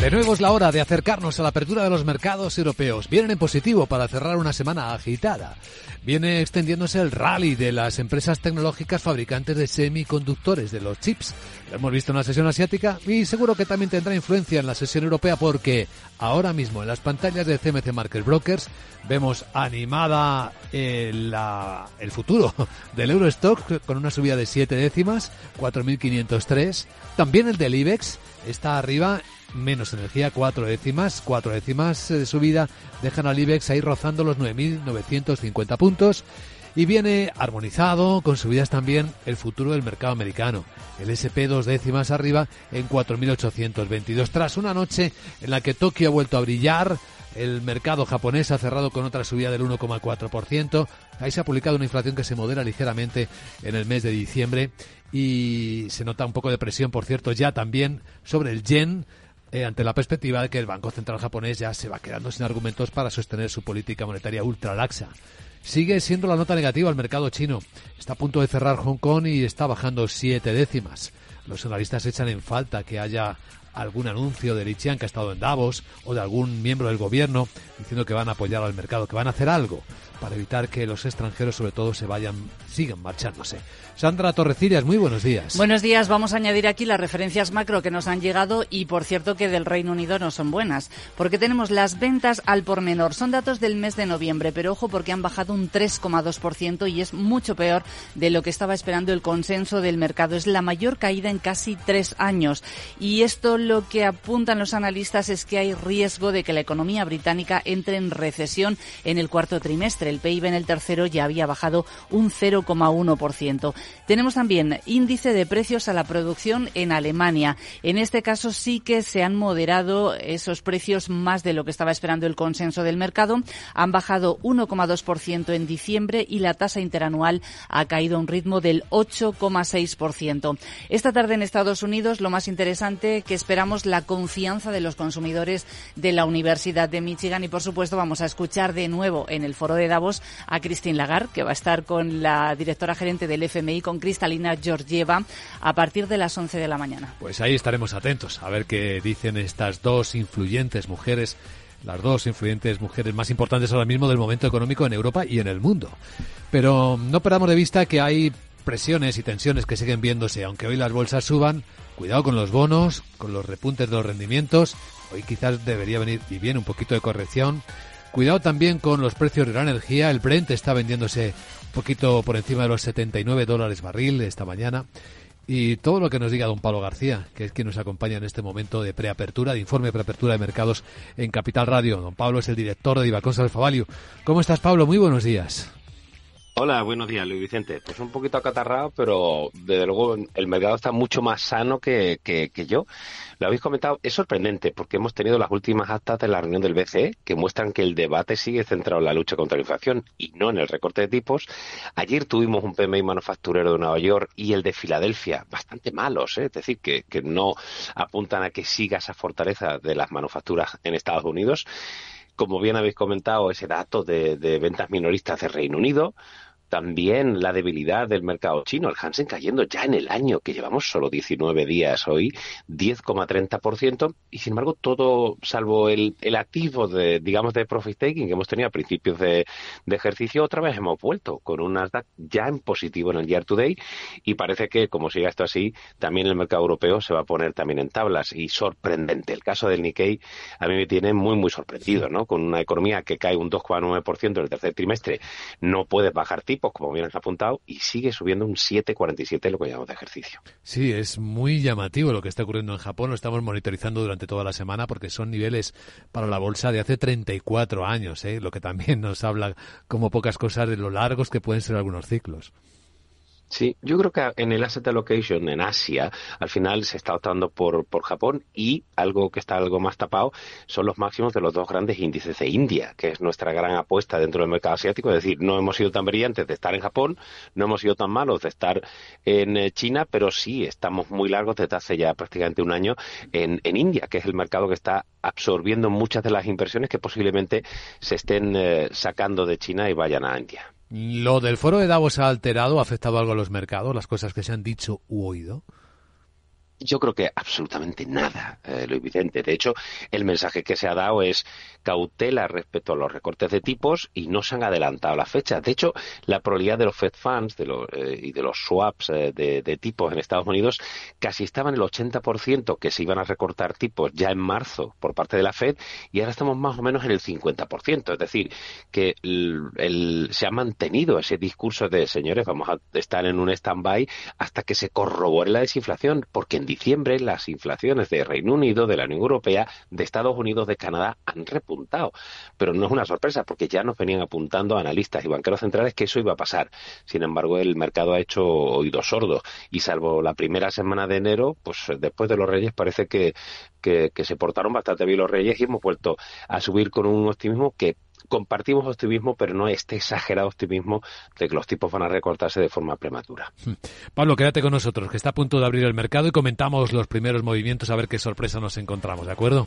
De nuevo es la hora de acercarnos a la apertura de los mercados europeos. Vienen en positivo para cerrar una semana agitada. Viene extendiéndose el rally de las empresas tecnológicas fabricantes de semiconductores, de los chips. Lo hemos visto en la sesión asiática y seguro que también tendrá influencia en la sesión europea porque ahora mismo en las pantallas de CMC Market Brokers vemos animada el, el futuro del Eurostock con una subida de 7 décimas, 4.503. También el del IBEX está arriba menos energía, cuatro décimas, cuatro décimas de subida, dejan al IBEX ahí rozando los 9.950 puntos y viene armonizado con subidas también el futuro del mercado americano. El SP dos décimas arriba en 4.822 tras una noche en la que Tokio ha vuelto a brillar. El mercado japonés ha cerrado con otra subida del 1,4%. Ahí se ha publicado una inflación que se modera ligeramente en el mes de diciembre y se nota un poco de presión, por cierto, ya también sobre el yen eh, ante la perspectiva de que el Banco Central japonés ya se va quedando sin argumentos para sostener su política monetaria ultra laxa. Sigue siendo la nota negativa al mercado chino. Está a punto de cerrar Hong Kong y está bajando siete décimas. Los analistas echan en falta que haya algún anuncio de Li que ha estado en Davos o de algún miembro del gobierno diciendo que van a apoyar al mercado, que van a hacer algo para evitar que los extranjeros sobre todo se vayan, sigan marchándose. Sandra Torrecillas, muy buenos días. Buenos días. Vamos a añadir aquí las referencias macro que nos han llegado y, por cierto, que del Reino Unido no son buenas, porque tenemos las ventas al por menor. Son datos del mes de noviembre, pero ojo porque han bajado un 3,2% y es mucho peor de lo que estaba esperando el consenso del mercado. Es la mayor caída en casi tres años. Y esto lo que apuntan los analistas es que hay riesgo de que la economía británica entre en recesión en el cuarto trimestre. El PIB en el tercero ya había bajado un 0,1%. Tenemos también índice de precios a la producción en Alemania. En este caso sí que se han moderado esos precios más de lo que estaba esperando el consenso del mercado. Han bajado 1,2% en diciembre y la tasa interanual ha caído a un ritmo del 8,6%. Esta tarde en Estados Unidos lo más interesante que esperamos la confianza de los consumidores de la Universidad de Michigan y por supuesto vamos a escuchar de nuevo en el foro de Davos a Christine Lagarde que va a estar con la directora gerente del FMI con Cristalina Georgieva a partir de las 11 de la mañana. Pues ahí estaremos atentos a ver qué dicen estas dos influyentes mujeres las dos influyentes mujeres más importantes ahora mismo del momento económico en Europa y en el mundo. Pero no perdamos de vista que hay presiones y tensiones que siguen viéndose, aunque hoy las bolsas suban, cuidado con los bonos, con los repuntes de los rendimientos, hoy quizás debería venir y viene un poquito de corrección. Cuidado también con los precios de la energía, el Brent está vendiéndose poquito por encima de los 79 dólares barril esta mañana. Y todo lo que nos diga don Pablo García, que es quien nos acompaña en este momento de preapertura, de informe de preapertura de mercados en Capital Radio. Don Pablo es el director de Ibacons Alfavalio. ¿Cómo estás, Pablo? Muy buenos días. Hola, buenos días, Luis Vicente. Pues un poquito acatarrado, pero desde luego el mercado está mucho más sano que, que, yo. Lo habéis comentado, es sorprendente porque hemos tenido las últimas actas de la reunión del BCE que muestran que el debate sigue centrado en la lucha contra la inflación y no en el recorte de tipos. Ayer tuvimos un PMI manufacturero de Nueva York y el de Filadelfia bastante malos, ¿eh? es decir, que, que no apuntan a que siga esa fortaleza de las manufacturas en Estados Unidos como bien habéis comentado, ese dato de, de, ventas minoristas de Reino Unido, también la debilidad del mercado chino, el Hansen cayendo ya en el año, que llevamos solo 19 días hoy, 10,30%, y sin embargo todo, salvo el, el activo de, digamos, de profit taking que hemos tenido a principios de, ejercicio, otra vez hemos vuelto con un Nasdaq ya en positivo en el year to day, y parece que como siga esto así, también el mercado europeo se va a poner también en tablas, y sorprendente. El caso del Nikkei a mí me tiene muy, muy sorprendido, ¿no? Con una economía que cae un 2,9% en el tercer trimestre, no puedes bajar tipos como bien has apuntado, y sigue subiendo un 7,47 lo que llamamos de ejercicio. Sí, es muy llamativo lo que está ocurriendo en Japón. Lo estamos monitorizando durante toda la semana porque son niveles para la bolsa de hace 34 años, ¿eh? lo que también nos habla como pocas cosas de lo largos que pueden ser algunos ciclos. Sí, yo creo que en el asset allocation en Asia, al final se está optando por, por Japón y algo que está algo más tapado son los máximos de los dos grandes índices de India, que es nuestra gran apuesta dentro del mercado asiático. Es decir, no hemos sido tan brillantes de estar en Japón, no hemos sido tan malos de estar en eh, China, pero sí estamos muy largos desde hace ya prácticamente un año en, en India, que es el mercado que está absorbiendo muchas de las inversiones que posiblemente se estén eh, sacando de China y vayan a India. ¿Lo del foro de Davos ha alterado, ha afectado algo a los mercados, las cosas que se han dicho u oído? Yo creo que absolutamente nada, eh, Luis Vicente. De hecho, el mensaje que se ha dado es cautela respecto a los recortes de tipos y no se han adelantado las fechas. De hecho, la probabilidad de los Fed Funds de los, eh, y de los swaps eh, de, tipos en Estados Unidos casi estaba en el 80% que se iban a recortar tipos ya en marzo por parte de la Fed y ahora estamos más o menos en el 50%. Es decir, que el, se ha mantenido ese discurso de señores, vamos a estar en un stand-by hasta que se corrobore la desinflación, porque diciembre las inflaciones de Reino Unido, de la Unión Europea, de Estados Unidos, de Canadá han repuntado. Pero no es una sorpresa porque ya nos venían apuntando analistas y banqueros centrales que eso iba a pasar. Sin embargo, el mercado ha hecho oídos sordos y salvo la primera semana de enero, pues después de los Reyes parece que, que, que se portaron bastante bien los Reyes y hemos vuelto a subir con un optimismo que compartimos optimismo, pero no este exagerado optimismo de que los tipos van a recortarse de forma prematura. Pablo, quédate con nosotros, que está a punto de abrir el mercado y comentamos los primeros movimientos a ver qué sorpresa nos encontramos, ¿de acuerdo?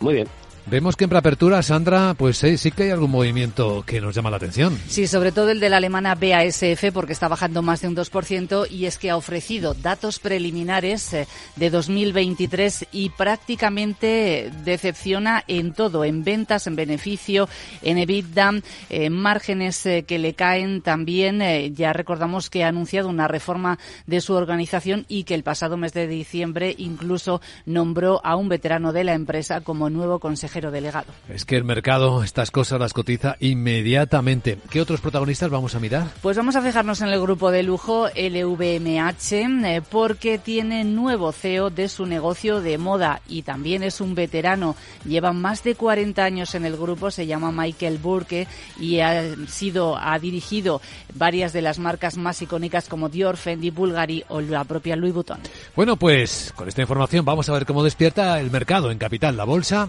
Muy bien. Vemos que en preapertura, Sandra, pues sí, sí que hay algún movimiento que nos llama la atención. Sí, sobre todo el de la alemana BASF, porque está bajando más de un 2% y es que ha ofrecido datos preliminares eh, de 2023 y prácticamente decepciona en todo, en ventas, en beneficio, en EBITDA, en márgenes eh, que le caen también. Eh, ya recordamos que ha anunciado una reforma de su organización y que el pasado mes de diciembre incluso nombró a un veterano de la empresa como nuevo consejero delegado. Es que el mercado estas cosas las cotiza inmediatamente. ¿Qué otros protagonistas vamos a mirar? Pues vamos a fijarnos en el grupo de lujo LVMH eh, porque tiene nuevo CEO de su negocio de moda y también es un veterano. Lleva más de 40 años en el grupo, se llama Michael Burke y ha sido ha dirigido varias de las marcas más icónicas como Dior, Fendi, Bulgari o la propia Louis Vuitton. Bueno, pues con esta información vamos a ver cómo despierta el mercado en capital, la bolsa